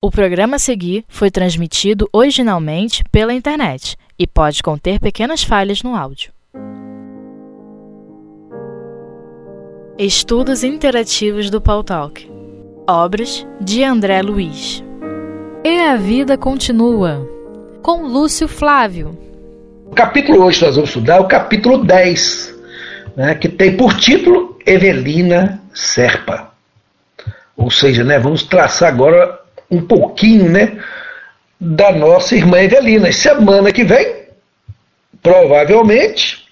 O programa a seguir foi transmitido originalmente pela internet e pode conter pequenas falhas no áudio. Estudos Interativos do Paul Talk Obras de André Luiz E a Vida Continua com Lúcio Flávio O capítulo hoje nós vamos estudar é o capítulo 10, né, que tem por título Evelina Serpa. Ou seja, né, vamos traçar agora um pouquinho, né, da nossa irmã Evelina. Semana que vem, provavelmente,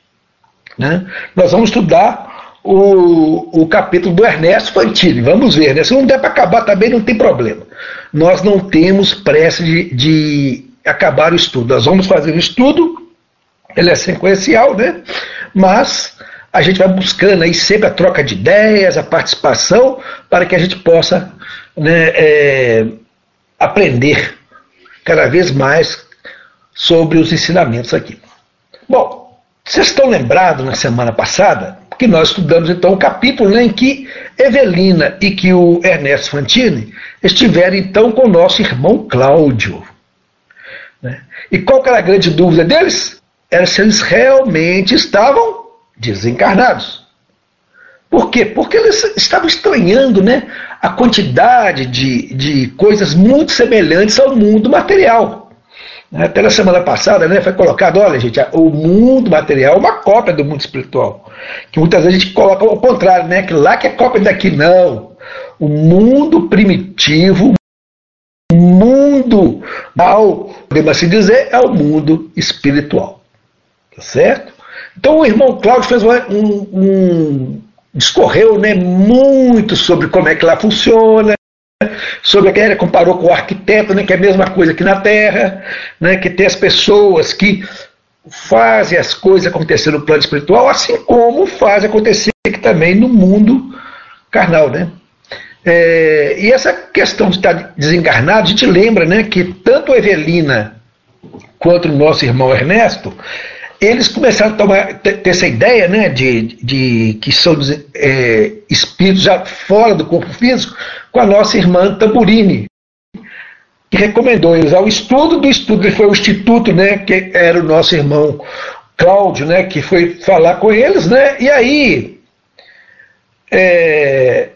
né, nós vamos estudar o, o capítulo do Ernesto Fantini. Vamos ver, né? Se não der para acabar também, não tem problema. Nós não temos pressa de, de acabar o estudo. Nós vamos fazer o estudo, ele é sequencial, né? Mas a gente vai buscando aí sempre a troca de ideias, a participação, para que a gente possa né, é, aprender cada vez mais sobre os ensinamentos aqui. Bom, vocês estão lembrados na semana passada que nós estudamos então o capítulo né, em que Evelina e que o Ernesto Fantini estiveram então com o nosso irmão Cláudio. Né? E qual era a grande dúvida deles? Era se eles realmente estavam desencarnados. Por quê? Porque eles estavam estranhando né, a quantidade de, de coisas muito semelhantes ao mundo material. Até na semana passada né, foi colocado, olha gente, o mundo material é uma cópia do mundo espiritual. Que muitas vezes a gente coloca ao contrário, né, que lá que é cópia daqui, não. O mundo primitivo, o mundo mal, podemos assim dizer, é o mundo espiritual. Tá certo? Então o irmão Cláudio fez um, um discorreu né, muito sobre como é que lá funciona, sobre a guerra, comparou com o arquiteto, né, que é a mesma coisa que na Terra, né, que tem as pessoas que fazem as coisas acontecer no plano espiritual, assim como faz acontecer aqui também no mundo carnal. Né? É, e essa questão de estar desencarnado, a gente lembra né, que tanto a Evelina quanto o nosso irmão Ernesto, eles começaram a tomar, ter, essa ideia né, de, de que são é, espíritos já fora do corpo físico com a nossa irmã Tamburini, que recomendou eles ao estudo. Do estudo, foi o instituto, né, que era o nosso irmão Cláudio, né, que foi falar com eles, né, e aí, é,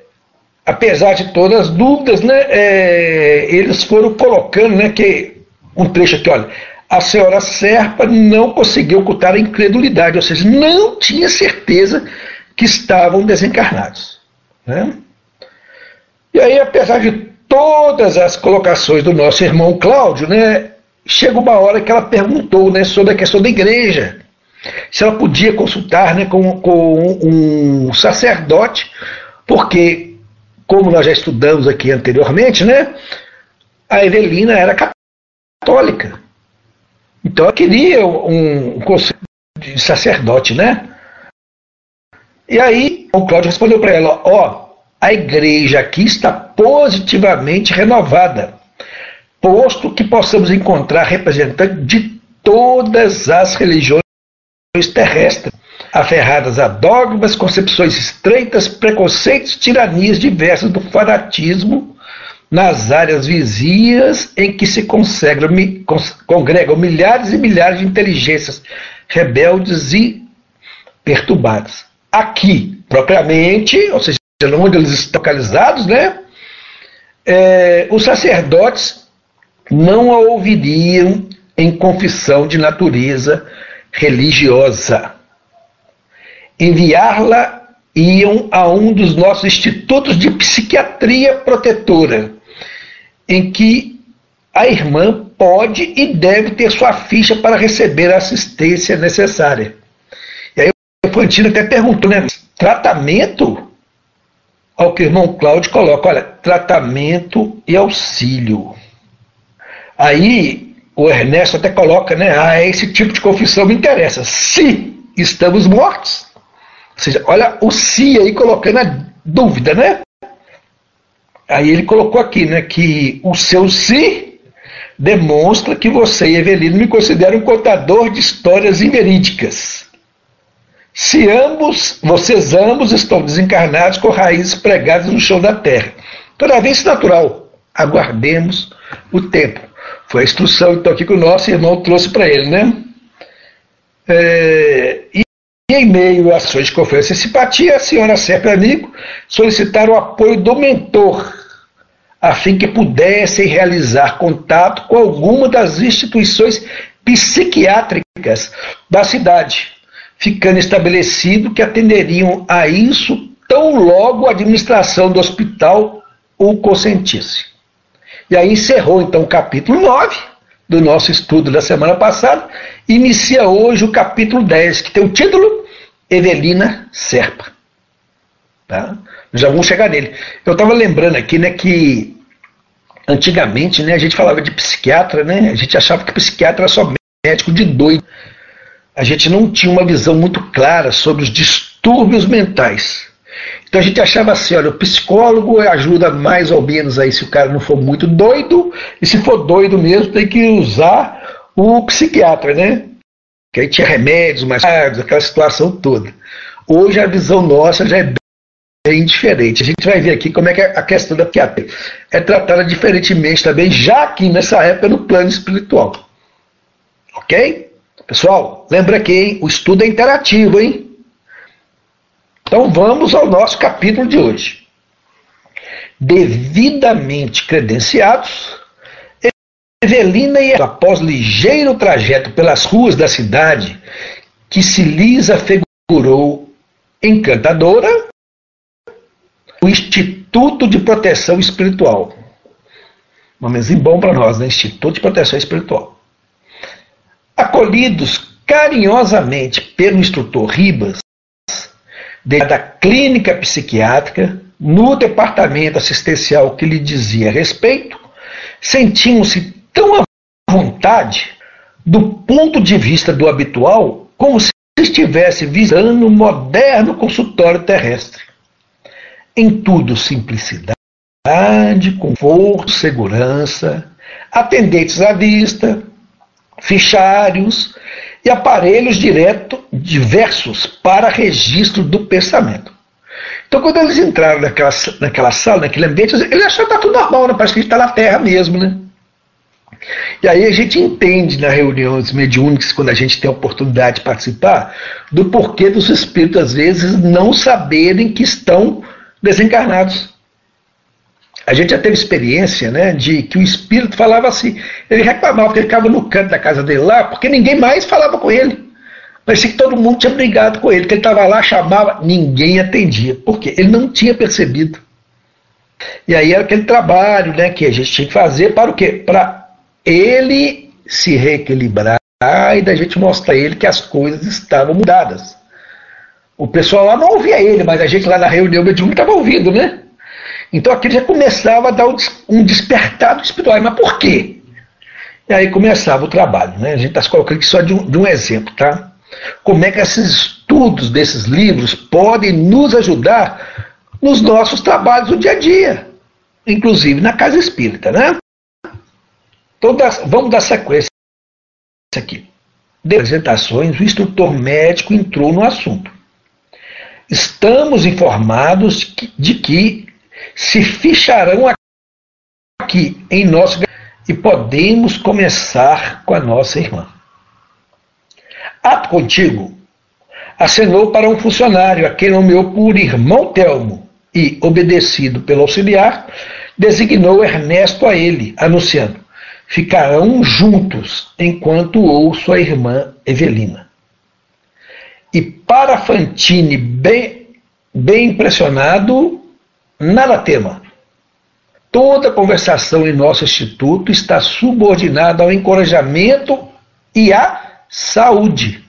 apesar de todas as dúvidas, né, é, eles foram colocando, né, que um trecho aqui, olha, a senhora Serpa não conseguiu ocultar a incredulidade, ou seja, não tinha certeza que estavam desencarnados. Né? E aí, apesar de todas as colocações do nosso irmão Cláudio, né, chega uma hora que ela perguntou né, sobre a questão da igreja. Se ela podia consultar né, com, com um sacerdote, porque, como nós já estudamos aqui anteriormente, né, a Evelina era católica. Então eu queria um conselho de sacerdote, né? E aí o Cláudio respondeu para ela: ó, a igreja aqui está positivamente renovada, posto que possamos encontrar representantes de todas as religiões terrestres, aferradas a dogmas, concepções estreitas, preconceitos, tiranias diversas do fanatismo nas áreas vizinhas em que se congregam milhares e milhares de inteligências rebeldes e perturbadas. Aqui, propriamente, ou seja, onde eles estão localizados, né, é, os sacerdotes não a ouviriam em confissão de natureza religiosa. Enviar-la iam a um dos nossos institutos de psiquiatria protetora, em que a irmã pode e deve ter sua ficha para receber a assistência necessária. E aí o Fantino até perguntou, né? Tratamento? Ao que o irmão Cláudio coloca, olha, tratamento e auxílio. Aí o Ernesto até coloca, né? Ah, esse tipo de confissão me interessa. Se estamos mortos. Ou seja, olha o se aí colocando a dúvida, né? Aí ele colocou aqui, né, que o seu si demonstra que você e Evelino me consideram um contador de histórias inverídicas. Se ambos, vocês ambos estão desencarnados com raízes pregadas no chão da terra. Toda vez natural. aguardemos o tempo. Foi a instrução então aqui que o nosso irmão trouxe para ele, né? É, e em meio a ações de confiança e simpatia, a senhora Serpa Amigo solicitaram o apoio do mentor, a fim que pudessem realizar contato com alguma das instituições psiquiátricas da cidade, ficando estabelecido que atenderiam a isso tão logo a administração do hospital o consentisse. E aí encerrou então o capítulo 9 do nosso estudo da semana passada, inicia hoje o capítulo 10, que tem o título Evelina Serpa. Tá? Já vamos chegar nele. Eu estava lembrando aqui né, que antigamente né, a gente falava de psiquiatra, né, a gente achava que psiquiatra era só médico de doido. A gente não tinha uma visão muito clara sobre os distúrbios mentais. Então a gente achava assim, olha, o psicólogo ajuda mais ou menos aí se o cara não for muito doido, e se for doido mesmo tem que usar o psiquiatra, né? Que aí tinha remédios mais caros, aquela situação toda. Hoje a visão nossa já é bem diferente. A gente vai ver aqui como é que a questão da psiquiatria é tratada diferentemente também, já aqui nessa época no plano espiritual. Ok? Pessoal, lembra que hein, o estudo é interativo, hein? Então vamos ao nosso capítulo de hoje. Devidamente credenciados, Evelina e após ligeiro trajeto pelas ruas da cidade, que se lhes afigurou encantadora, o Instituto de Proteção Espiritual. Nomezinho bom para nós, né? Instituto de Proteção Espiritual. Acolhidos carinhosamente pelo instrutor Ribas, da clínica psiquiátrica, no departamento assistencial que lhe dizia respeito, sentiam-se tão à vontade, do ponto de vista do habitual, como se estivesse visando um moderno consultório terrestre. Em tudo simplicidade, conforto, segurança, atendentes à vista, fichários e aparelhos direto diversos para registro do pensamento. Então, quando eles entraram naquela, naquela sala, naquele ambiente, eles acharam que está tudo normal, né? parece que a gente está na Terra mesmo. Né? E aí a gente entende nas reuniões mediúnicas, quando a gente tem a oportunidade de participar, do porquê dos espíritos, às vezes, não saberem que estão desencarnados. A gente já teve experiência né, de que o espírito falava assim, ele reclamava que ele ficava no canto da casa dele lá, porque ninguém mais falava com ele. Parecia que todo mundo tinha brigado com ele, que ele estava lá, chamava, ninguém atendia. Por quê? Ele não tinha percebido. E aí era aquele trabalho né, que a gente tinha que fazer para o quê? Para ele se reequilibrar e da gente mostrar a ele que as coisas estavam mudadas. O pessoal lá não ouvia ele, mas a gente lá na reunião mediúnica estava ouvindo, né? Então aquilo já começava a dar um despertado espiritual. Mas por quê? E aí começava o trabalho. Né? A gente está colocando aqui só de um, de um exemplo. Tá? Como é que esses estudos desses livros podem nos ajudar nos nossos trabalhos do dia a dia, inclusive na casa espírita. Né? Então vamos dar sequência aqui. De apresentações, o instrutor médico entrou no assunto. Estamos informados de que se ficharão aqui em nosso e podemos começar com a nossa irmã. Ato contigo, acenou para um funcionário a quem nomeou por irmão Telmo e, obedecido pelo auxiliar, designou Ernesto a ele, anunciando: ficarão juntos enquanto ouço a irmã Evelina. E para Fantine, bem, bem impressionado, Nada tema. Toda conversação em nosso instituto está subordinada ao encorajamento e à saúde.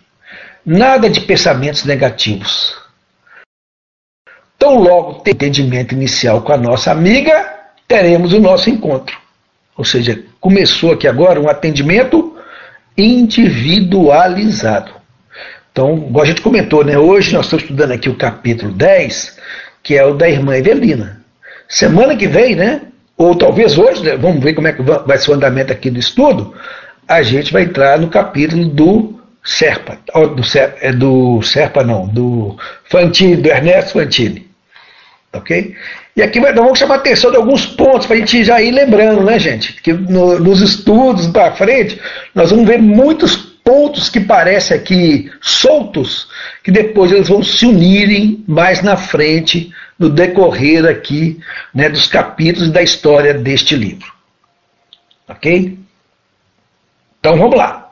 Nada de pensamentos negativos. Tão logo tem entendimento inicial com a nossa amiga, teremos o nosso encontro. Ou seja, começou aqui agora um atendimento individualizado. Então, como a gente comentou, né, hoje nós estamos estudando aqui o capítulo 10, que é o da irmã Evelina. Semana que vem, né? Ou talvez hoje, né, vamos ver como é que vai ser o andamento aqui do estudo, a gente vai entrar no capítulo do Serpa, do, Serpa, é do Serpa não, do Fantini, do Ernesto Fantini. Ok? E aqui nós vamos chamar a atenção de alguns pontos para a gente já ir lembrando, né, gente? Que no, nos estudos para frente, nós vamos ver muitos pontos que parecem aqui soltos, que depois eles vão se unirem mais na frente, no decorrer aqui né, dos capítulos da história deste livro. Ok? Então vamos lá.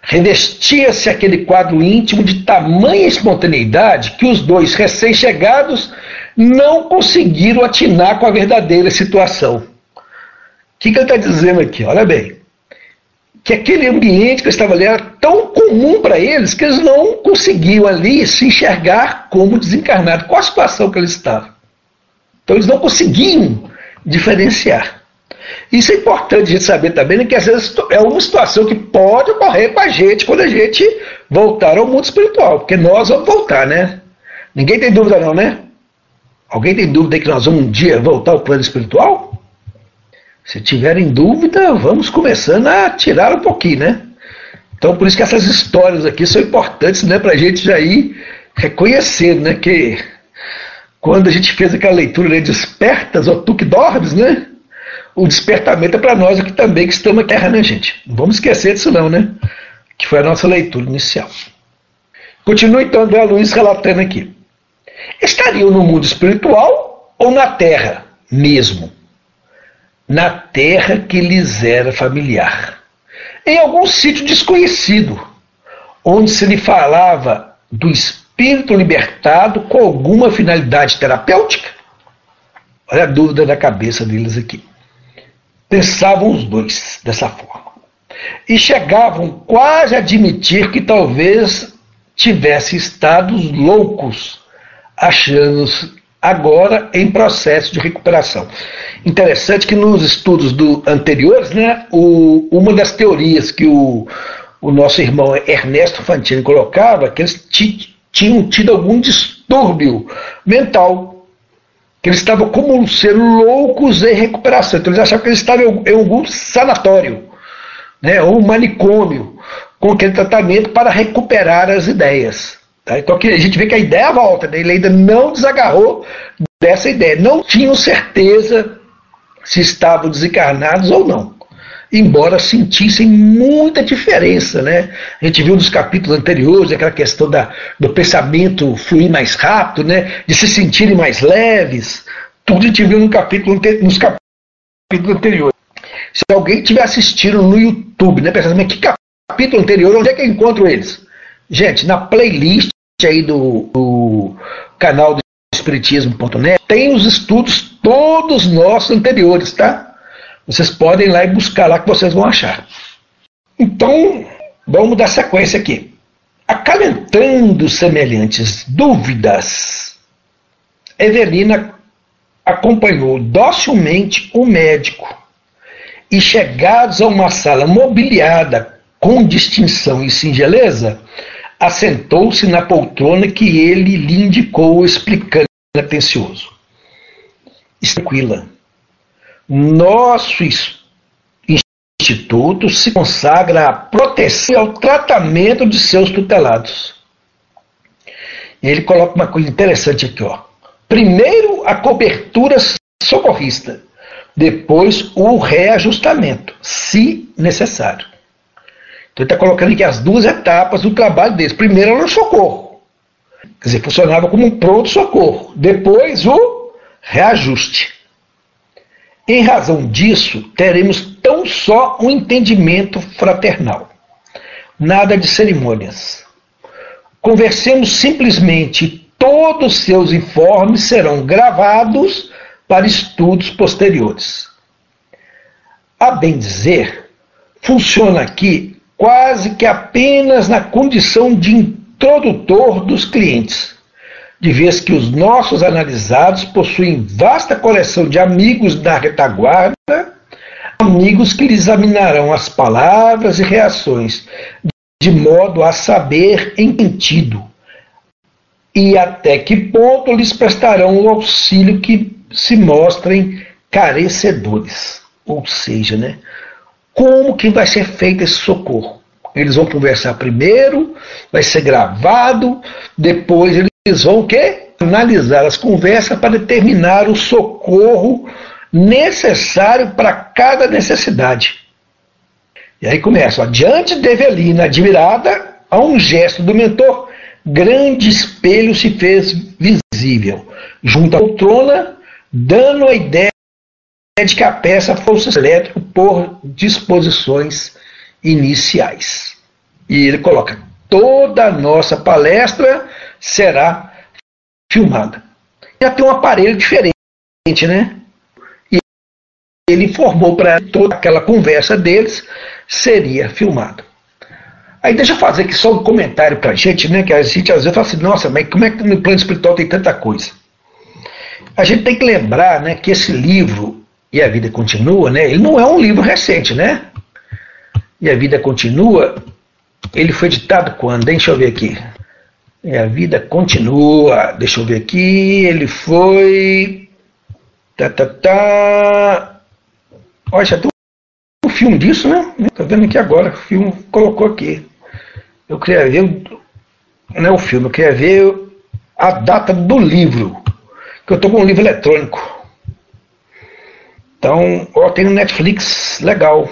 Revestia-se aquele quadro íntimo de tamanha espontaneidade que os dois recém-chegados não conseguiram atinar com a verdadeira situação. O que, que ele está dizendo aqui? Olha bem. Que aquele ambiente que estava ali era tão comum para eles que eles não conseguiam ali se enxergar como desencarnados. Qual a situação que eles estavam? Então eles não conseguiam diferenciar. Isso é importante a gente saber também, né, que às vezes é uma situação que pode ocorrer com a gente quando a gente voltar ao mundo espiritual, porque nós vamos voltar, né? Ninguém tem dúvida não, né? Alguém tem dúvida que nós vamos um dia voltar ao plano espiritual? Se tiverem dúvida, vamos começando a tirar um pouquinho, né? Então, por isso que essas histórias aqui são importantes, né, para a gente já ir reconhecendo, né, que quando a gente fez aquela leitura, né, despertas, ou tu que dormes, né, o despertamento é para nós aqui também que estamos na Terra, né, gente? Não vamos esquecer disso não, né? Que foi a nossa leitura inicial. Continua então André Luiz relatando aqui estariam no mundo espiritual ou na terra mesmo? Na terra que lhes era familiar. Em algum sítio desconhecido, onde se lhe falava do espírito libertado com alguma finalidade terapêutica? Olha a dúvida da cabeça deles aqui. Pensavam os dois dessa forma. E chegavam quase a admitir que talvez tivessem estados loucos achando-se agora em processo de recuperação. Interessante que nos estudos do, anteriores, né, o, uma das teorias que o, o nosso irmão Ernesto Fantini colocava, que eles tinham tido algum distúrbio mental, que eles estavam como ser loucos em recuperação. Então eles achavam que eles estavam em algum sanatório, né, ou manicômio, com aquele tratamento para recuperar as ideias. Tá? Então a gente vê que a ideia volta, né? ele ainda não desagarrou dessa ideia. Não tinham certeza se estavam desencarnados ou não. Embora sentissem muita diferença, né? A gente viu nos capítulos anteriores aquela questão da, do pensamento fluir mais rápido, né? De se sentirem mais leves. Tudo a gente viu no capítulo, nos capítulos anteriores. Se alguém estiver assistindo no YouTube, né? Pensando, mas que capítulo anterior, onde é que eu encontro eles? Gente, na playlist aí do, do canal do Espiritismo.net tem os estudos todos nossos anteriores, tá? Vocês podem ir lá e buscar lá que vocês vão achar. Então, vamos dar sequência aqui. Acalentando semelhantes dúvidas, Evelina acompanhou docilmente o médico e, chegados a uma sala mobiliada com distinção e singeleza, assentou-se na poltrona que ele lhe indicou, explicando atencioso. Tranquila. Nosso instituto se consagra à proteção e ao tratamento de seus tutelados. Ele coloca uma coisa interessante aqui, ó. Primeiro a cobertura socorrista, depois o reajustamento, se necessário. Então ele está colocando aqui as duas etapas do trabalho deles. Primeiro era o socorro. Quer dizer, funcionava como um pronto-socorro. Depois o reajuste. Em razão disso, teremos tão só um entendimento fraternal. Nada de cerimônias. Conversemos simplesmente todos seus informes serão gravados para estudos posteriores. A bem dizer, funciona aqui quase que apenas na condição de introdutor dos clientes, de vez que os nossos analisados possuem vasta coleção de amigos da retaguarda, amigos que examinarão as palavras e reações, de modo a saber em que sentido e até que ponto lhes prestarão o auxílio que se mostrem carecedores. Ou seja, né, como que vai ser feito esse socorro? Eles vão conversar primeiro, vai ser gravado, depois eles vão o quê? analisar as conversas para determinar o socorro necessário para cada necessidade. E aí começa, ó, diante de Evelina, admirada, a um gesto do mentor, grande espelho se fez visível, junto à poltrona, dando a ideia de que a peça fosse elétrico por disposições iniciais. E ele coloca: toda a nossa palestra será filmada. Já tem um aparelho diferente, né? E ele informou para toda aquela conversa deles seria filmado. Aí deixa eu fazer aqui só um comentário para a gente, né? Que a gente às vezes fala assim, nossa, mas como é que no plano espiritual tem tanta coisa? A gente tem que lembrar né, que esse livro, E a Vida Continua, né? Ele não é um livro recente, né? E a Vida Continua, ele foi editado quando? Deixa eu ver aqui. E a Vida Continua, deixa eu ver aqui, ele foi... Tá, tá, tá... Olha, já tem um filme disso, né? Tá vendo aqui agora, o filme colocou aqui. Eu queria ver, não é o filme, eu queria ver a data do livro, que eu estou com um livro eletrônico. Então, ó, tem no Netflix, legal.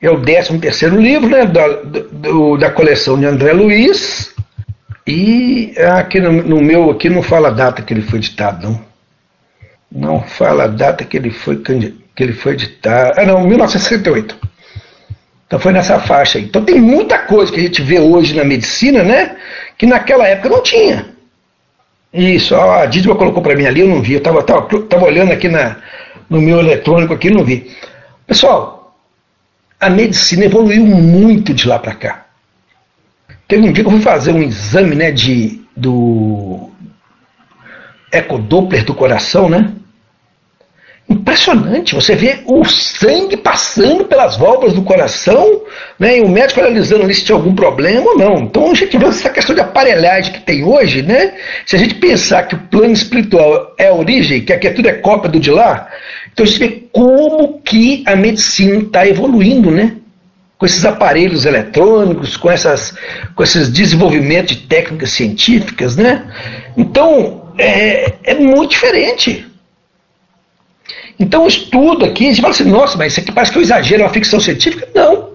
É o 13 terceiro livro, né, da, do, da coleção de André Luiz. E aqui no, no, meu aqui não fala a data que ele foi editado, não. Não fala a data que ele foi que ele foi editado. Ah, não, 1968. Então foi nessa faixa aí. Então tem muita coisa que a gente vê hoje na medicina, né? Que naquela época não tinha. Isso, a Dídima colocou para mim ali, eu não vi. Eu estava tava, tava olhando aqui na, no meu eletrônico aqui, não vi. Pessoal, a medicina evoluiu muito de lá para cá. Teve um dia que eu fui fazer um exame, né, de do ecodoppler do coração, né? Impressionante, você vê o sangue passando pelas válvulas do coração, né, e o médico analisando ali se tinha algum problema ou não. Então a gente vê essa questão de aparelhagem que tem hoje, né? Se a gente pensar que o plano espiritual é a origem, que aqui tudo é cópia do de lá, então gente vê como que a medicina está evoluindo, né? Com esses aparelhos eletrônicos, com, essas, com esses desenvolvimentos de técnicas científicas, né? Então é, é muito diferente. Então, o estudo aqui, a gente fala assim, nossa, mas isso aqui parece que eu exagero, é uma ficção científica. Não.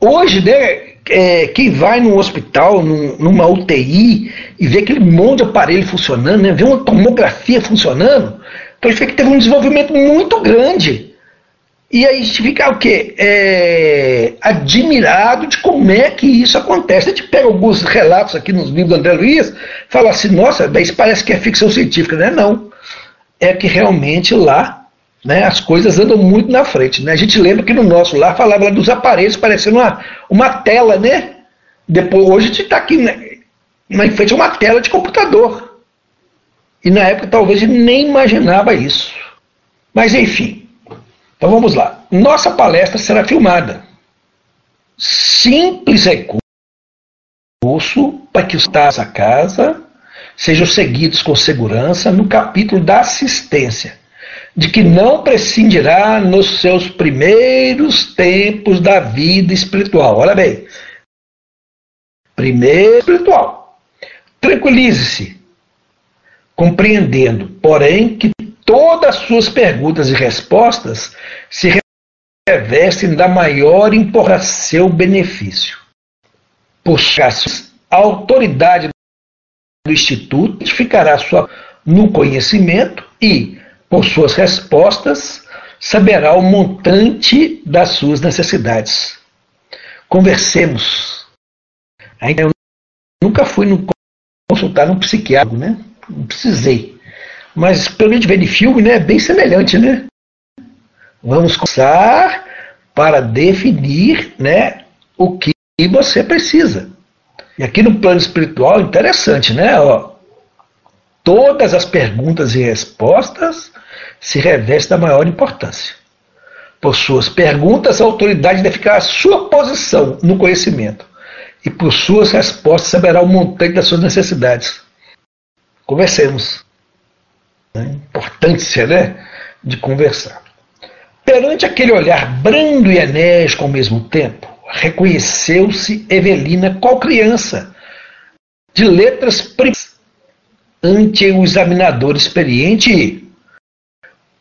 Hoje, né, é, quem vai num hospital, num, numa UTI, e vê aquele monte de aparelho funcionando, né, vê uma tomografia funcionando, então a gente vê que teve um desenvolvimento muito grande. E aí a gente fica o quê? É, admirado de como é que isso acontece. A gente pega alguns relatos aqui nos livros do André Luiz, fala assim, nossa, isso parece que é ficção científica, né? Não. É que realmente lá né, as coisas andam muito na frente. Né? A gente lembra que no nosso lá falava dos aparelhos parecendo uma, uma tela, né? Depois, hoje a gente está aqui né, na frente de uma tela de computador. E na época talvez gente nem imaginava isso. Mas enfim, então vamos lá. Nossa palestra será filmada. Simples recurso para que os a casa sejam seguidos com segurança no capítulo da assistência de que não prescindirá nos seus primeiros tempos da vida espiritual. Olha bem. Primeiro espiritual. Tranquilize-se, compreendendo, porém, que todas as suas perguntas e respostas se revestem da maior importância a seu benefício. Por a autoridade do Instituto ficará sua, no conhecimento e, por suas respostas, saberá o montante das suas necessidades. Conversemos. Ainda eu nunca fui no, consultar um psiquiatra, né? Não precisei. Mas pelo menos ver de filme, né? É bem semelhante, né? Vamos conversar para definir, né? O que você precisa. E aqui no plano espiritual, interessante, né? Ó, todas as perguntas e respostas se reveste da maior importância. Por suas perguntas, a autoridade deve ficar à sua posição no conhecimento, e por suas respostas saberá o montante das suas necessidades. Conversemos. A né? importância né, de conversar. Perante aquele olhar brando e enérgico ao mesmo tempo, reconheceu-se Evelina qual criança, de letras primas ante o examinador experiente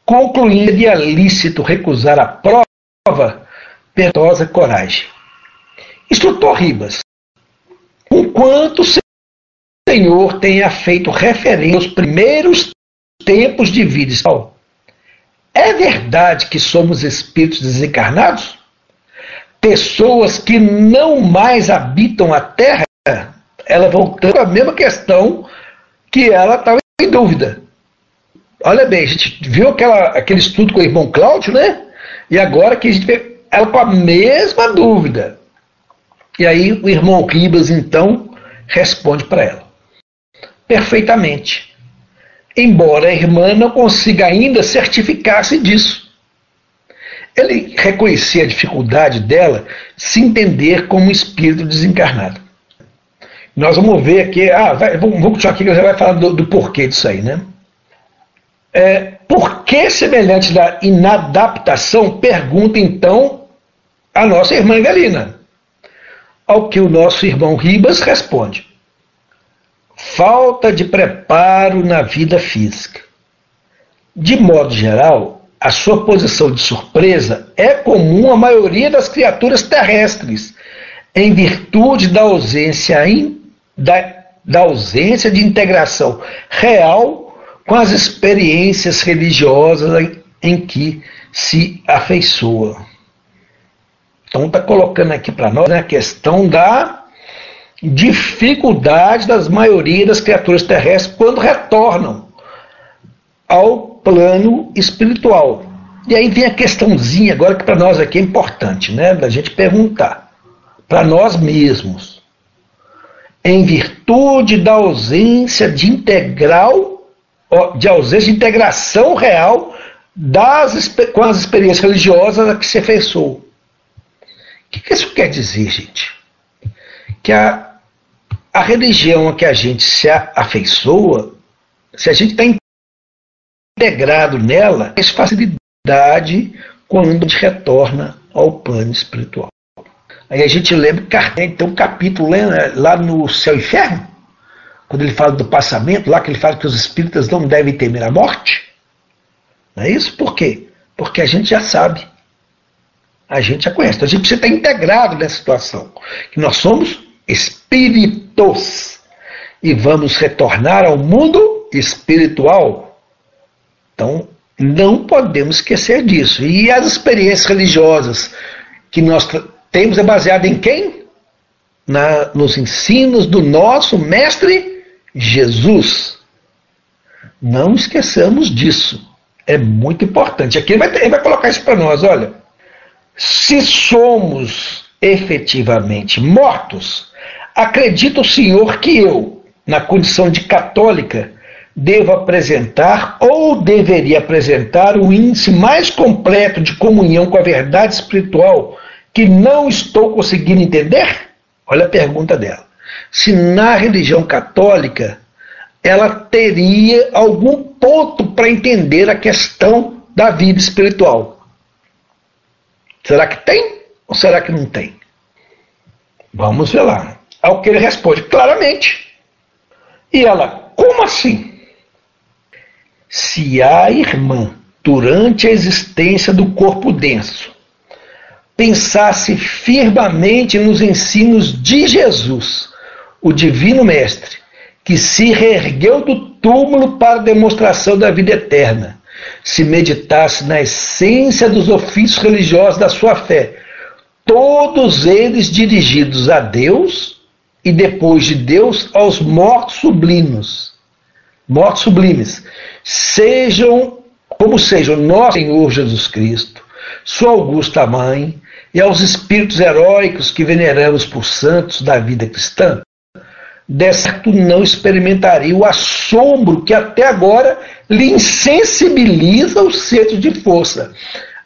concluindo de lícito recusar a prova, perdosa coragem. Instrutor Ribas, com quanto o Senhor tenha feito referência aos primeiros tempos de vida é verdade que somos espíritos desencarnados? Pessoas que não mais habitam a Terra? Ela voltando à mesma questão que ela estava em dúvida. Olha bem, a gente viu aquela, aquele estudo com o irmão Cláudio, né? E agora que a gente vê ela com a mesma dúvida. E aí o irmão Ribas, então, responde para ela. Perfeitamente embora a irmã não consiga ainda certificar-se disso. Ele reconhecia a dificuldade dela se entender como um espírito desencarnado. Nós vamos ver aqui, ah, vai, vamos, vamos continuar aqui que você vai falar do, do porquê disso aí, né? É, por que semelhante da inadaptação? Pergunta então a nossa irmã Galina. Ao que o nosso irmão Ribas responde: falta de preparo na vida física. De modo geral, a sua posição de surpresa é comum à maioria das criaturas terrestres, em virtude da ausência, in, da, da ausência de integração real com as experiências religiosas em, em que se afeiçoa. Então está colocando aqui para nós né, a questão da dificuldade das maioria das criaturas terrestres quando retornam ao plano espiritual. E aí vem a questãozinha agora que para nós aqui é importante, né, da gente perguntar para nós mesmos. Em virtude da ausência de integral, de ausência de integração real das, com as experiências religiosas a que se afeiçoou. O que, que isso quer dizer, gente? Que a, a religião a que a gente se afeiçoa, se a gente está integrado nela, tem facilidade quando a gente retorna ao plano espiritual. Aí a gente lembra que Kardec tem um capítulo né, lá no Céu e Inferno, quando ele fala do passamento, lá que ele fala que os espíritas não devem temer a morte. Não é isso? Por quê? Porque a gente já sabe. A gente já conhece. Então a gente precisa estar integrado nessa situação. Que nós somos espíritos e vamos retornar ao mundo espiritual. Então, não podemos esquecer disso. E as experiências religiosas que nós temos é baseada em quem? Na, nos ensinos do nosso mestre Jesus. Não esqueçamos disso. É muito importante. Aqui ele vai, ele vai colocar isso para nós. Olha, se somos efetivamente mortos, Acredita o senhor que eu, na condição de católica, devo apresentar ou deveria apresentar o índice mais completo de comunhão com a verdade espiritual que não estou conseguindo entender? Olha a pergunta dela. Se na religião católica ela teria algum ponto para entender a questão da vida espiritual. Será que tem ou será que não tem? Vamos ver lá. Ao que ele responde claramente. E ela, como assim? Se a irmã, durante a existência do corpo denso, pensasse firmemente nos ensinos de Jesus, o Divino Mestre, que se reergueu do túmulo para a demonstração da vida eterna, se meditasse na essência dos ofícios religiosos da sua fé, todos eles dirigidos a Deus e depois de Deus aos mortos sublimes. Mortos sublimes. Sejam como sejam nosso Senhor Jesus Cristo, Sua Augusta Mãe e aos espíritos heróicos que veneramos por santos da vida cristã, de certo não experimentaria o assombro que até agora lhe insensibiliza o centro de força,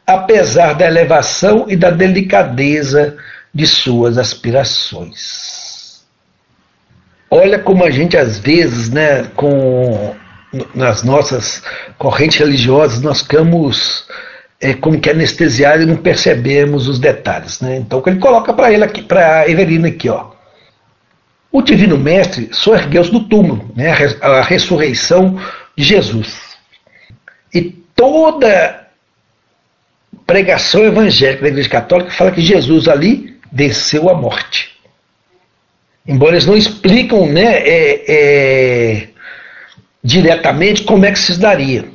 apesar da elevação e da delicadeza de suas aspirações. Olha como a gente às vezes, né, com nas nossas correntes religiosas, nós ficamos é, como que anestesiados e não percebemos os detalhes, né? Então, ele coloca para ele aqui, para Evelina aqui, ó. O Divino Mestre só ergueu-se do túmulo, né, a ressurreição de Jesus. E toda pregação evangélica da Igreja Católica fala que Jesus ali venceu a morte. Embora eles não explicam né, é, é, diretamente como é que se daria.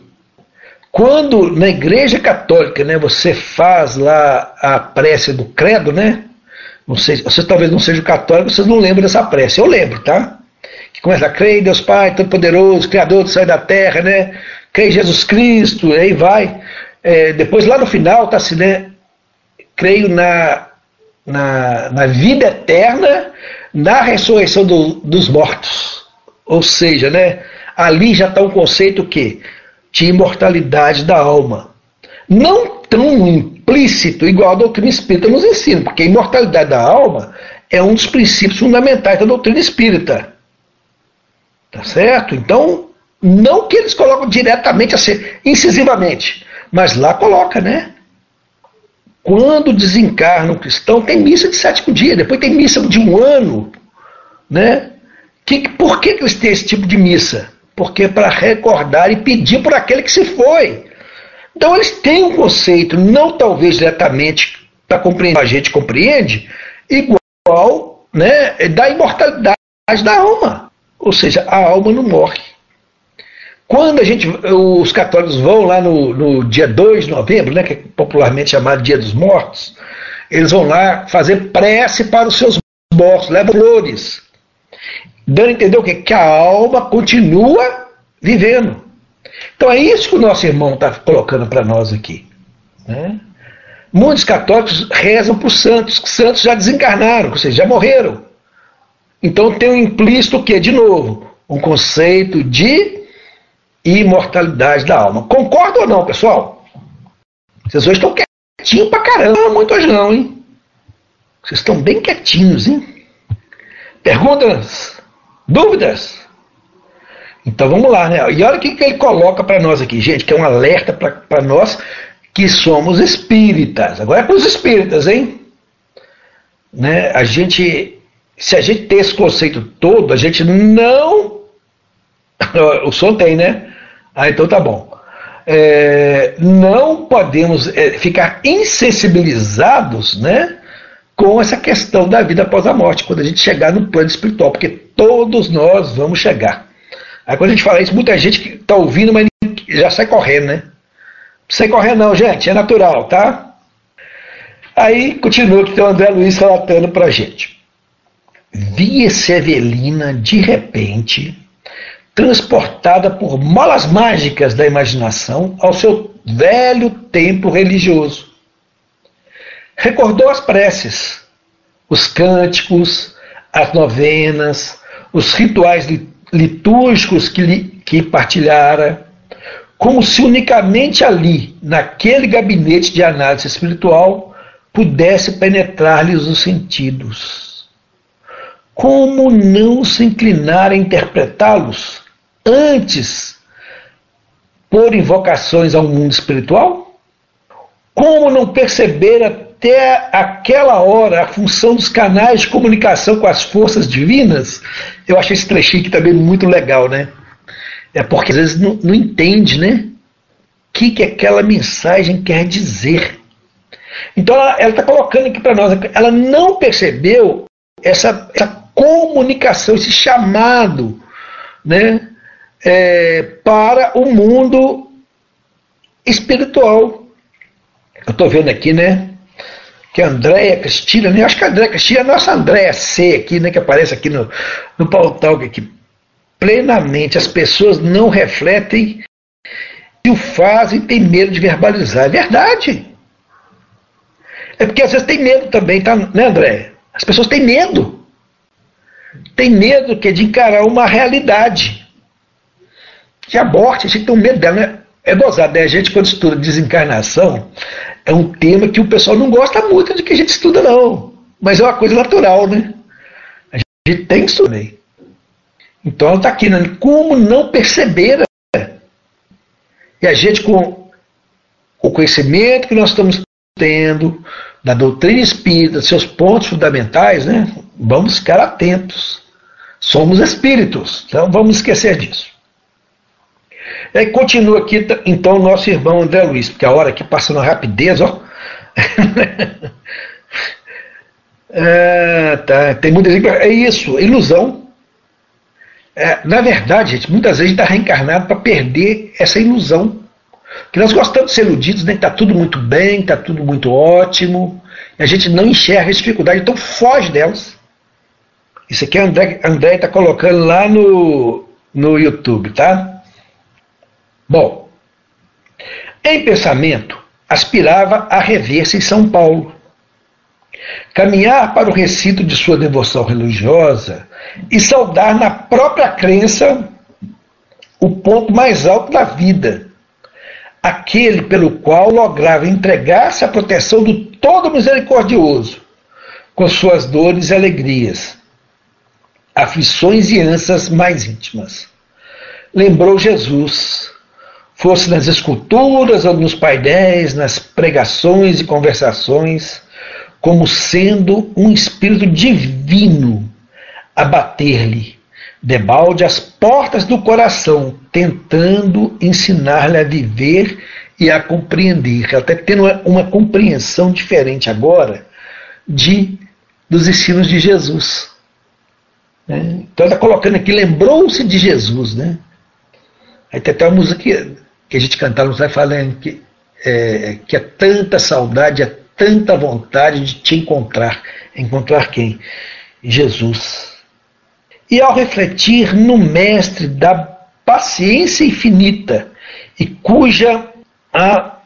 Quando na Igreja Católica né, você faz lá a prece do credo, né? Não sei, vocês talvez não sejam católicos, vocês não lembram dessa prece. Eu lembro, tá? Que começa crer em Deus Pai, Todo-Poderoso, Criador do céu da terra, né? Crer em Jesus Cristo, aí vai. É, depois lá no final está assim, né? Creio na, na, na vida eterna, na ressurreição do, dos mortos. Ou seja, né? Ali já está um conceito que de imortalidade da alma. Não tão implícito igual a doutrina espírita nos ensina, porque a imortalidade da alma é um dos princípios fundamentais da doutrina espírita. Tá certo? Então, não que eles colocam diretamente assim, incisivamente, mas lá coloca, né? Quando desencarna um cristão, tem missa de sétimo dia, depois tem missa de um ano, né? Que, por que, eles têm esse tipo de missa? Porque é para recordar e pedir por aquele que se foi. Então eles têm um conceito, não talvez diretamente para compreender, a gente compreende, igual né, da imortalidade da alma. Ou seja, a alma não morre. Quando a gente, os católicos vão lá no, no dia 2 de novembro, né, que é popularmente chamado Dia dos Mortos, eles vão lá fazer prece para os seus mortos, levam flores, dando a entender o quê? Que a alma continua vivendo. Então é isso que o nosso irmão está colocando para nós aqui. Né? Muitos católicos rezam por santos, que santos já desencarnaram, ou seja, já morreram. Então tem um implícito que, de novo, um conceito de imortalidade da alma. Concorda ou não, pessoal? Vocês hoje estão quietinhos pra caramba, muito hoje não, hein? Vocês estão bem quietinhos, hein? Perguntas? Dúvidas? Então vamos lá, né? E olha o que, que ele coloca para nós aqui, gente, que é um alerta para nós que somos espíritas. Agora é para os espíritas, hein? Né? A gente, se a gente tem esse conceito todo, a gente não. o som tem, né? Ah, então tá bom. É, não podemos é, ficar insensibilizados, né? Com essa questão da vida após a morte, quando a gente chegar no plano espiritual, porque todos nós vamos chegar. Aí quando a gente fala isso, muita gente que está ouvindo, mas já sai correndo, né? Não sai correndo não, gente, é natural, tá? Aí continua que tem o André Luiz relatando para a gente. Via-se Evelina, de repente, transportada por molas mágicas da imaginação ao seu velho templo religioso. Recordou as preces, os cânticos, as novenas, os rituais litúrgicos que, li, que partilhara, como se unicamente ali, naquele gabinete de análise espiritual, pudesse penetrar-lhes os sentidos. Como não se inclinar a interpretá-los antes por invocações ao mundo espiritual? Como não perceber até aquela hora a função dos canais de comunicação com as forças divinas, eu achei esse trechinho aqui também muito legal, né? É porque às vezes não, não entende, né? O que, que aquela mensagem quer dizer. Então ela está colocando aqui para nós, ela não percebeu essa, essa comunicação, esse chamado, né? É, para o mundo espiritual. Eu estou vendo aqui, né? Que a Andréia Cristina, né? acho que a Andréia Cristina é a nossa Andréia C aqui, né? Que aparece aqui no, no pautal aqui. Plenamente as pessoas não refletem e o fazem tem medo de verbalizar. É verdade. É porque às vezes tem medo também, tá, né, André? As pessoas têm medo. Tem medo que de encarar uma realidade. Que a morte, a gente tem um medo dela, né? É gozado, né? A gente, quando estuda desencarnação, é um tema que o pessoal não gosta muito de que a gente estuda, não. Mas é uma coisa natural, né? A gente tem que estudar. Então ela está aqui, né? como não perceber? Né? E a gente, com o conhecimento que nós estamos tendo, da doutrina espírita, seus pontos fundamentais, né? Vamos ficar atentos. Somos espíritos, então vamos esquecer disso. E continua aqui, então, o nosso irmão André Luiz, porque a hora aqui passa na rapidez, ó. é, tá, tem muita gente. É isso, ilusão. É, na verdade, gente, muitas vezes está reencarnado para perder essa ilusão. Que nós gostamos de ser iludidos, né? Está tudo muito bem, está tudo muito ótimo. E a gente não enxerga as dificuldades, então foge delas. Isso aqui a André está colocando lá no, no YouTube, tá? Bom, em pensamento, aspirava a rever-se em São Paulo, caminhar para o recinto de sua devoção religiosa e saudar na própria crença o ponto mais alto da vida, aquele pelo qual lograva entregar-se à proteção do Todo Misericordioso, com suas dores e alegrias, aflições e ânsias mais íntimas. Lembrou Jesus, fosse nas esculturas ou nos painéis, nas pregações e conversações, como sendo um espírito divino a bater-lhe, debalde, as portas do coração, tentando ensinar-lhe a viver e a compreender. Está tendo uma, uma compreensão diferente agora de dos ensinos de Jesus. Né? Então ela está colocando aqui, lembrou-se de Jesus. Né? Aí tem até uma música que, a gente cantava, vai falando que é, que é tanta saudade, é tanta vontade de te encontrar. Encontrar quem? Jesus. E ao refletir no Mestre da paciência infinita, e cuja a.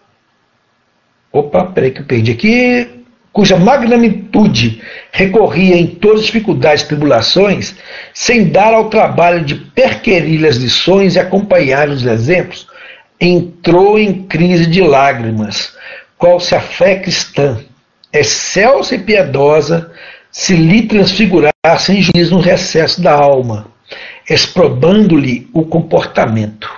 Opa, peraí que eu perdi aqui. Cuja magnitude recorria em todas as dificuldades e tribulações, sem dar ao trabalho de perquerir as lições e acompanhar os exemplos, entrou em crise de lágrimas, qual se a fé cristã, excelsa e piedosa, se lhe transfigurasse em juízo no recesso da alma, exprobando-lhe o comportamento.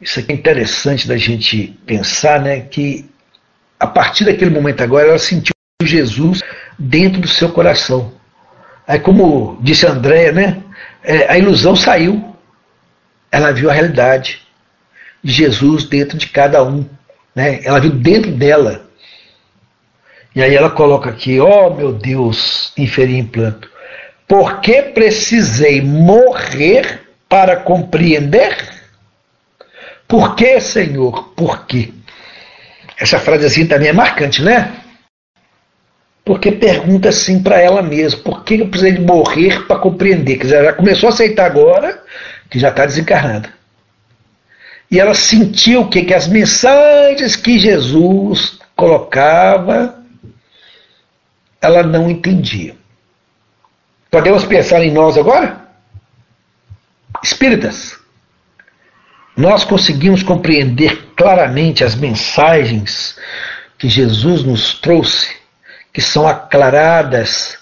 Isso aqui é interessante da gente pensar, né? Que a partir daquele momento agora ela sentiu Jesus dentro do seu coração. Aí, como disse a Andréia, né? É, a ilusão saiu. Ela viu a realidade de Jesus dentro de cada um. Né? Ela viu dentro dela. E aí ela coloca aqui, ó oh, meu Deus, inferir em planto. Por que precisei morrer para compreender? Por que, Senhor? Por quê? Essa frase assim também é marcante, né? Porque pergunta assim para ela mesma: por que eu precisei morrer para compreender? Dizer, ela começou a aceitar agora que já está desencarnada. E ela sentiu que? Que as mensagens que Jesus colocava, ela não entendia. Podemos pensar em nós agora? Espíritas. Nós conseguimos compreender claramente as mensagens que Jesus nos trouxe, que são aclaradas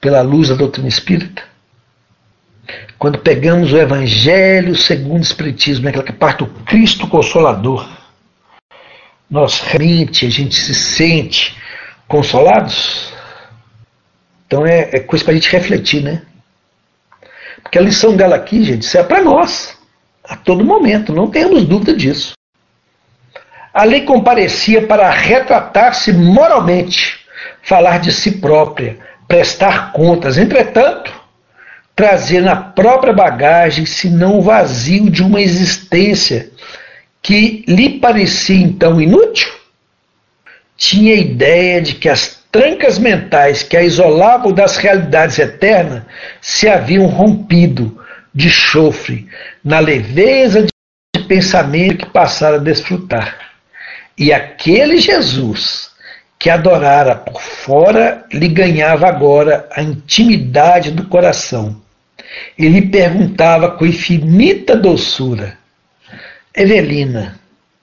pela luz da doutrina espírita? Quando pegamos o Evangelho segundo o Espiritismo, aquela que parte do Cristo Consolador, nós realmente a gente se sente consolados? Então é, é coisa para a gente refletir, né? Porque a lição dela aqui, gente, é para nós a todo momento, não temos dúvida disso. A lei comparecia para retratar-se moralmente, falar de si própria, prestar contas, entretanto, trazer na própria bagagem, se não o vazio de uma existência que lhe parecia então inútil, tinha a ideia de que as trancas mentais que a isolavam das realidades eternas se haviam rompido de chofre, na leveza de pensamento que passara a desfrutar. E aquele Jesus que adorara por fora lhe ganhava agora a intimidade do coração. E lhe perguntava com infinita doçura: Evelina,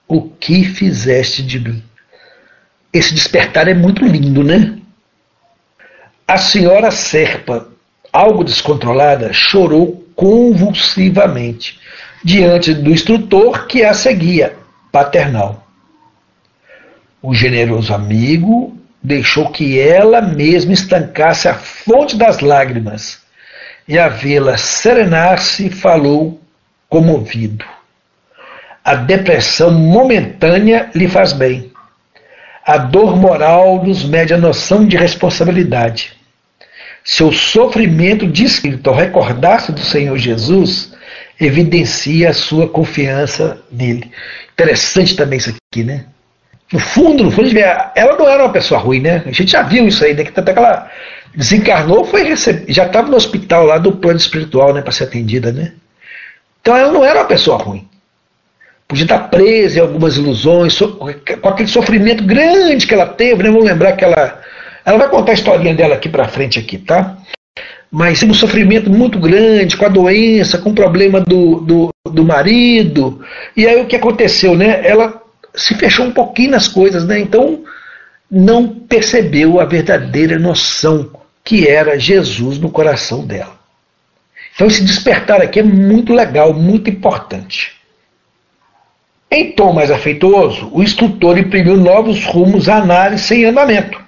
o que fizeste de mim? Esse despertar é muito lindo, né? A senhora Serpa, algo descontrolada, chorou convulsivamente diante do instrutor que a seguia, paternal. O generoso amigo deixou que ela mesma estancasse a fonte das lágrimas e a vê-la serenar-se, falou comovido. A depressão momentânea lhe faz bem. A dor moral nos mede a noção de responsabilidade. Seu sofrimento de espírito ao recordar-se do Senhor Jesus evidencia a sua confiança nele. Interessante também isso aqui, né? No fundo, no fundo, ela não era uma pessoa ruim, né? A gente já viu isso aí, né? Que até que ela desencarnou, foi receber, já estava no hospital lá do plano espiritual, né? Para ser atendida, né? Então ela não era uma pessoa ruim. Podia estar presa em algumas ilusões, so, com aquele sofrimento grande que ela teve, né? Vamos lembrar que ela. Ela vai contar a historinha dela aqui para frente aqui, tá? Mas um sofrimento muito grande, com a doença, com o problema do, do, do marido. E aí o que aconteceu, né? Ela se fechou um pouquinho nas coisas, né? Então não percebeu a verdadeira noção que era Jesus no coração dela. Então esse despertar aqui é muito legal, muito importante. Em tom mais afeituoso, o instrutor imprimiu novos rumos à análise em andamento,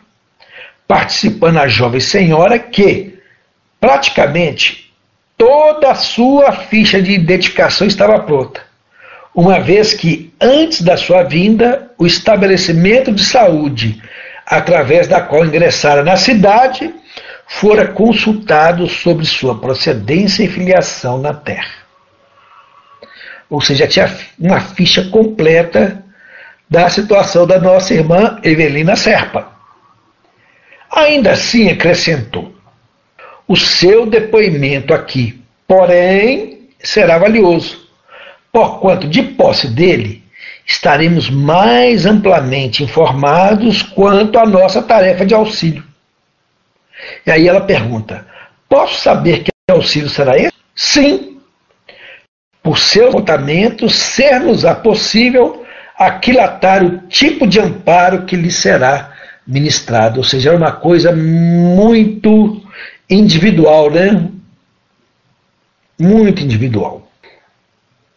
participando a jovem senhora que, praticamente, toda a sua ficha de identificação estava pronta uma vez que, antes da sua vinda, o estabelecimento de saúde, através da qual ingressara na cidade, fora consultado sobre sua procedência e filiação na terra. Ou seja, tinha uma ficha completa da situação da nossa irmã Evelina Serpa. Ainda assim, acrescentou: o seu depoimento aqui, porém, será valioso porquanto de posse dele estaremos mais amplamente informados quanto à nossa tarefa de auxílio. E aí ela pergunta: Posso saber que auxílio será esse? Sim. Por seu votamento, ser-nos-á possível aquilatar o tipo de amparo que lhe será ministrado. Ou seja, é uma coisa muito individual, né? Muito individual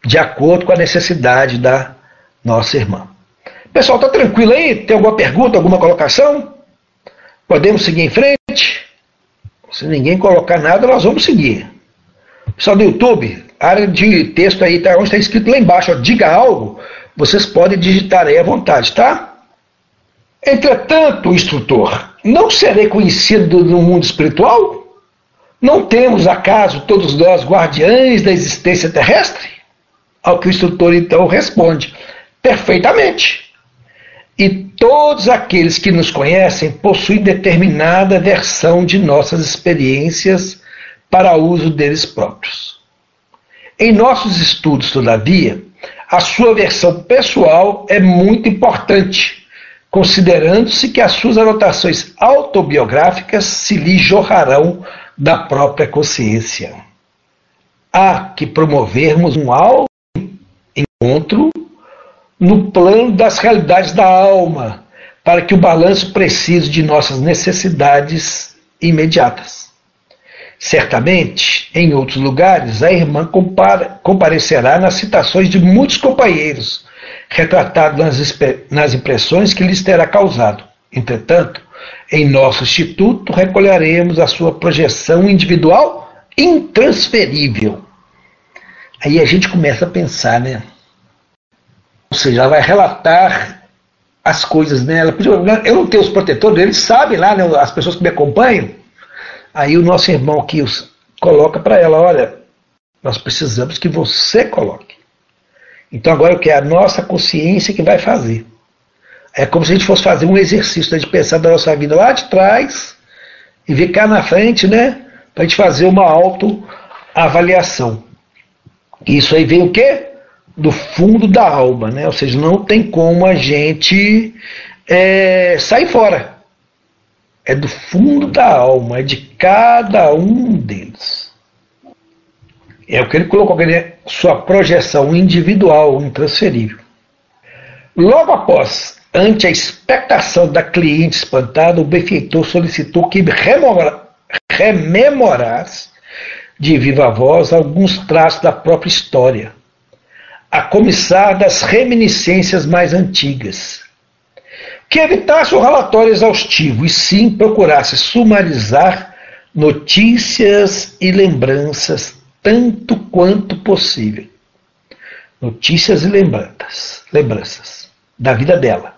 de acordo com a necessidade da nossa irmã. Pessoal, tá tranquilo aí? Tem alguma pergunta, alguma colocação? Podemos seguir em frente? Se ninguém colocar nada, nós vamos seguir. Pessoal do YouTube, área de texto aí, tá, onde está escrito lá embaixo, ó, diga algo, vocês podem digitar aí à vontade, tá? Entretanto, instrutor, não serei conhecido no mundo espiritual? Não temos, acaso, todos nós guardiães da existência terrestre? Ao que o instrutor então responde: perfeitamente. E todos aqueles que nos conhecem possuem determinada versão de nossas experiências para uso deles próprios. Em nossos estudos, todavia, a sua versão pessoal é muito importante, considerando-se que as suas anotações autobiográficas se lhe jorrarão da própria consciência. Há que promovermos um alto encontro no plano das realidades da alma, para que o balanço precise de nossas necessidades imediatas. Certamente, em outros lugares, a irmã compara, comparecerá nas citações de muitos companheiros, retratado nas, nas impressões que lhes terá causado. Entretanto, em nosso instituto recolheremos a sua projeção individual intransferível. Aí a gente começa a pensar, né? Ou seja, ela vai relatar as coisas? Ela pediu, eu não tenho os protetores, eles sabem lá, né, as pessoas que me acompanham. Aí o nosso irmão aqui os, coloca para ela, olha, nós precisamos que você coloque. Então agora eu quero a nossa consciência que vai fazer. É como se a gente fosse fazer um exercício né, de pensar da nossa vida lá de trás e vir cá na frente, né? Para a gente fazer uma autoavaliação. Isso aí vem o quê? Do fundo da alma, né? Ou seja, não tem como a gente é, sair fora. É do fundo da alma, é de cada um deles. É o que ele colocou aqui, né? sua projeção individual, intransferível. Logo após, ante a expectação da cliente espantada, o benfeitor solicitou que rememorasse de viva voz alguns traços da própria história a comissar das reminiscências mais antigas. Que evitasse o relatório exaustivo e sim procurasse sumarizar notícias e lembranças tanto quanto possível. Notícias e lembranças, lembranças da vida dela.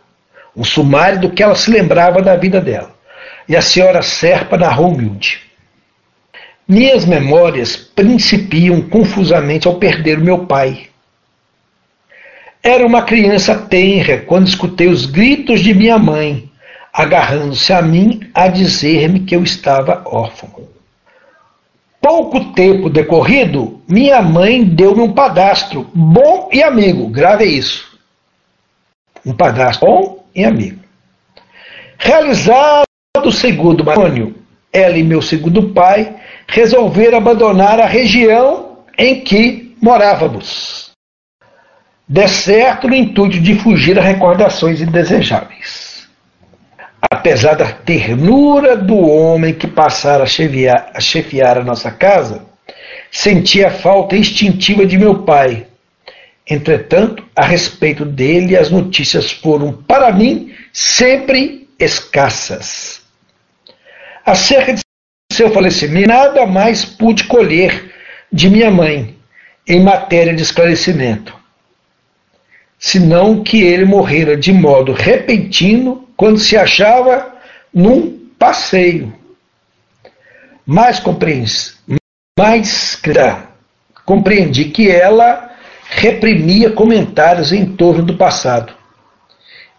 Um sumário do que ela se lembrava da vida dela. E a senhora Serpa narrou humilde. Minhas memórias principiam confusamente ao perder o meu pai. Era uma criança tenra quando escutei os gritos de minha mãe, agarrando-se a mim a dizer-me que eu estava órfão. Pouco tempo decorrido, minha mãe deu-me um padastro bom e amigo. Grave isso. Um padastro bom e amigo. Realizado o segundo matrimônio, ela e meu segundo pai resolveram abandonar a região em que morávamos. De certo no intuito de fugir a recordações indesejáveis apesar da ternura do homem que passara a chefiar, a chefiar a nossa casa, sentia a falta instintiva de meu pai. Entretanto, a respeito dele, as notícias foram, para mim, sempre escassas. Acerca de seu falecimento, nada mais pude colher de minha mãe em matéria de esclarecimento, senão que ele morrera de modo repentino quando se achava num passeio. Mais, mais compreendi que ela reprimia comentários em torno do passado,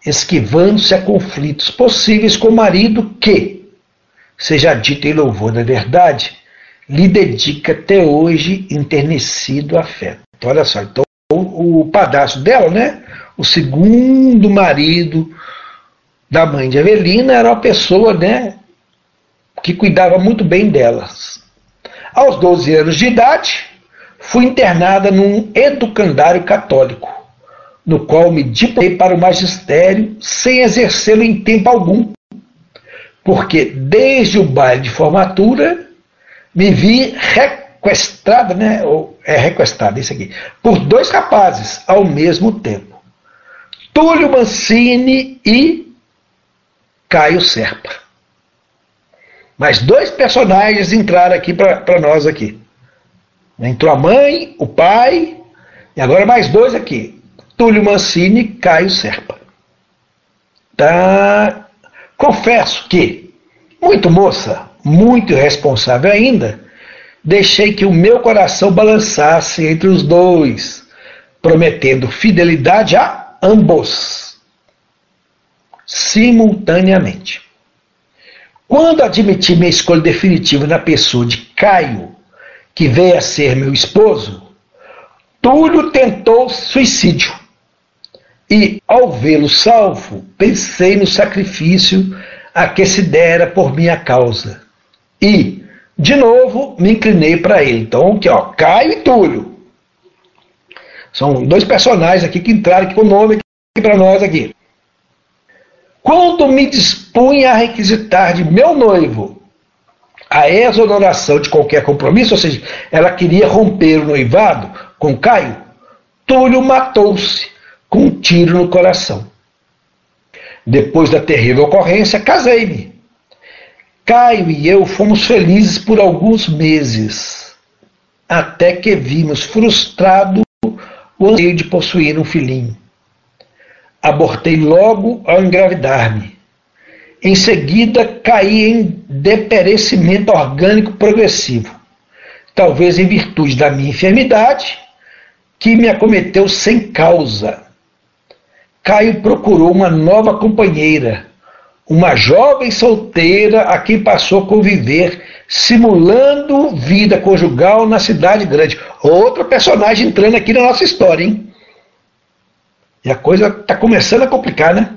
esquivando-se a conflitos possíveis com o marido que, seja dito em louvor da verdade, lhe dedica até hoje enternecido afeto. Olha só, então o, o padastro dela, né? O segundo marido da mãe de Evelina era uma pessoa né, que cuidava muito bem delas. Aos 12 anos de idade, fui internada num educandário católico, no qual me diplomei para o magistério sem exercê-lo em tempo algum, porque desde o baile de formatura me vi requestrada, né, é requestrada, isso aqui, por dois rapazes ao mesmo tempo. Túlio Mancini e Caio Serpa. Mais dois personagens entraram aqui para nós aqui. Entrou a mãe, o pai, e agora mais dois aqui. Túlio Mancini e Caio Serpa. Tá. Confesso que, muito moça, muito irresponsável ainda, deixei que o meu coração balançasse entre os dois, prometendo fidelidade a ambos simultaneamente. Quando admiti minha escolha definitiva na pessoa de Caio, que veio a ser meu esposo, Túlio tentou suicídio. E, ao vê-lo salvo, pensei no sacrifício a que se dera por minha causa. E, de novo, me inclinei para ele. Então, aqui, ó, Caio e Túlio. São dois personagens aqui que entraram aqui com o nome para nós aqui. Quando me dispunha a requisitar de meu noivo a exoneração de qualquer compromisso, ou seja, ela queria romper o noivado com Caio, Túlio matou-se com um tiro no coração. Depois da terrível ocorrência, casei-me. Caio e eu fomos felizes por alguns meses, até que vimos frustrado o anseio de possuir um filhinho. Abortei logo ao engravidar-me. Em seguida, caí em deperecimento orgânico progressivo, talvez em virtude da minha enfermidade, que me acometeu sem causa. Caio procurou uma nova companheira, uma jovem solteira a quem passou a conviver, simulando vida conjugal na cidade grande. Outro personagem entrando aqui na nossa história, hein? E a coisa está começando a complicar, né?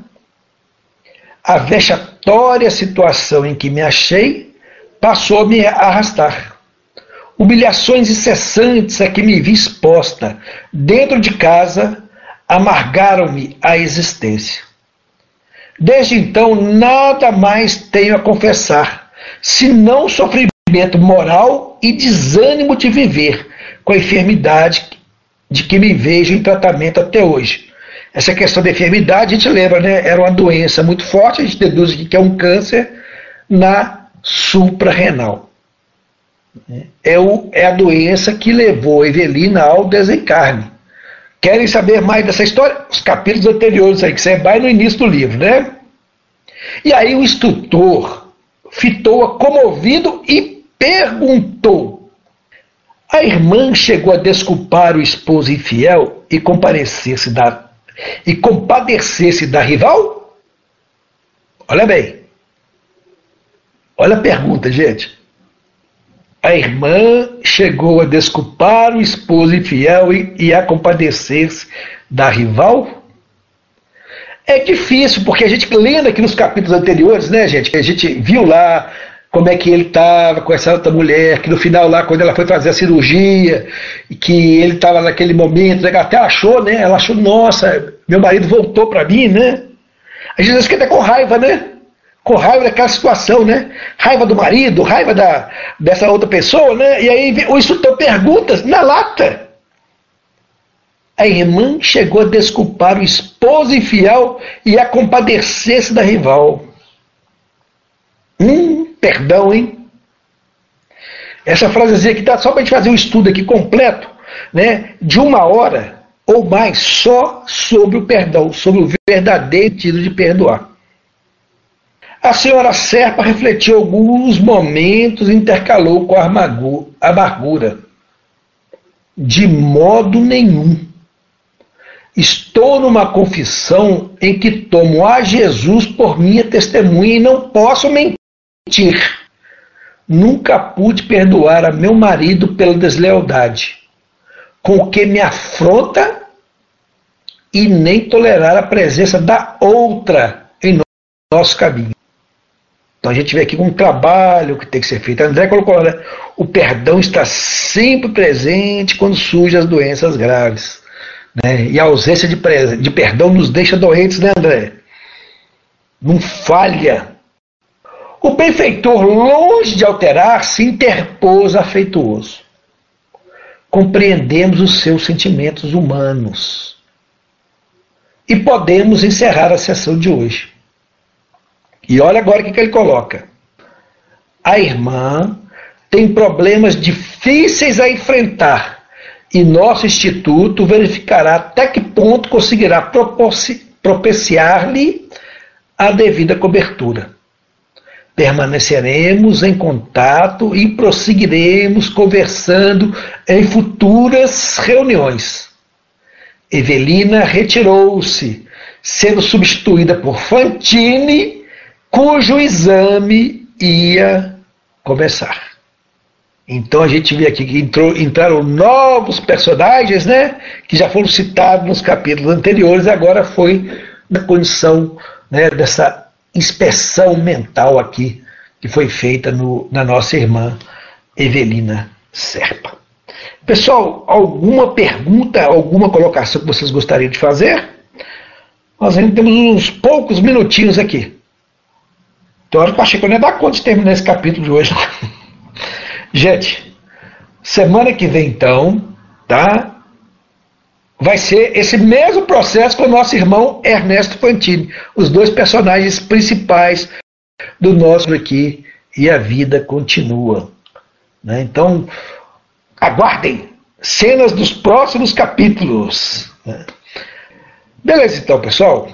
A vexatória situação em que me achei passou a me arrastar. Humilhações incessantes a que me vi exposta dentro de casa amargaram-me a existência. Desde então, nada mais tenho a confessar, senão sofrimento moral e desânimo de viver com a enfermidade de que me vejo em tratamento até hoje essa questão da enfermidade, a gente lembra, né? Era uma doença muito forte, a gente deduz que é um câncer na suprarrenal. é, o, é a doença que levou Evelina ao desencarne. Querem saber mais dessa história? Os capítulos anteriores aí, que você vai no início do livro, né? E aí o instrutor fitou-a comovido e perguntou: A irmã chegou a desculpar o esposo infiel e comparecer-se da e compadecer-se da rival? Olha bem. Olha a pergunta, gente. A irmã chegou a desculpar o esposo infiel e, e a compadecer-se da rival? É difícil, porque a gente lendo aqui nos capítulos anteriores, né, gente? A gente viu lá como é que ele estava com essa outra mulher, que no final lá, quando ela foi fazer a cirurgia, que ele estava naquele momento, né, até achou, né? Ela achou, nossa, meu marido voltou para mim, né? A gente fica até com raiva, né? Com raiva daquela situação, né? Raiva do marido, raiva da, dessa outra pessoa, né? E aí o instrutor pergunta na lata. A irmã chegou a desculpar o esposo infiel e a compadecer-se da rival. Hum, perdão, hein? Essa frasezinha aqui tá só para gente fazer um estudo aqui completo, né? De uma hora ou mais só sobre o perdão, sobre o verdadeiro sentido de perdoar. A senhora Serpa refletiu alguns momentos e intercalou com a amargura. De modo nenhum. Estou numa confissão em que tomo a Jesus por minha testemunha e não posso mentir. Nunca pude perdoar a meu marido pela deslealdade, com que me afronta e nem tolerar a presença da outra em nosso caminho. Então a gente vê aqui um trabalho que tem que ser feito. André colocou né? o perdão está sempre presente quando surgem as doenças graves. Né? E a ausência de, de perdão nos deixa doentes, né, André? Não falha. O benfeitor, longe de alterar, se interpôs afeituoso. Compreendemos os seus sentimentos humanos. E podemos encerrar a sessão de hoje. E olha agora o que, que ele coloca. A irmã tem problemas difíceis a enfrentar e nosso instituto verificará até que ponto conseguirá propiciar-lhe a devida cobertura. Permaneceremos em contato e prosseguiremos conversando em futuras reuniões. Evelina retirou-se, sendo substituída por Fantine, cujo exame ia começar. Então a gente vê aqui que entrou, entraram novos personagens, né? Que já foram citados nos capítulos anteriores, agora foi na condição né, dessa inspeção mental aqui que foi feita no, na nossa irmã Evelina Serpa. Pessoal, alguma pergunta, alguma colocação que vocês gostariam de fazer? Nós ainda temos uns poucos minutinhos aqui. Então, eu achei que eu não ia dar conta de terminar esse capítulo de hoje. Gente, semana que vem então, tá? Vai ser esse mesmo processo com o nosso irmão Ernesto Fantini, os dois personagens principais do nosso aqui e a vida continua. Né? Então, aguardem cenas dos próximos capítulos. Né? Beleza, então, pessoal.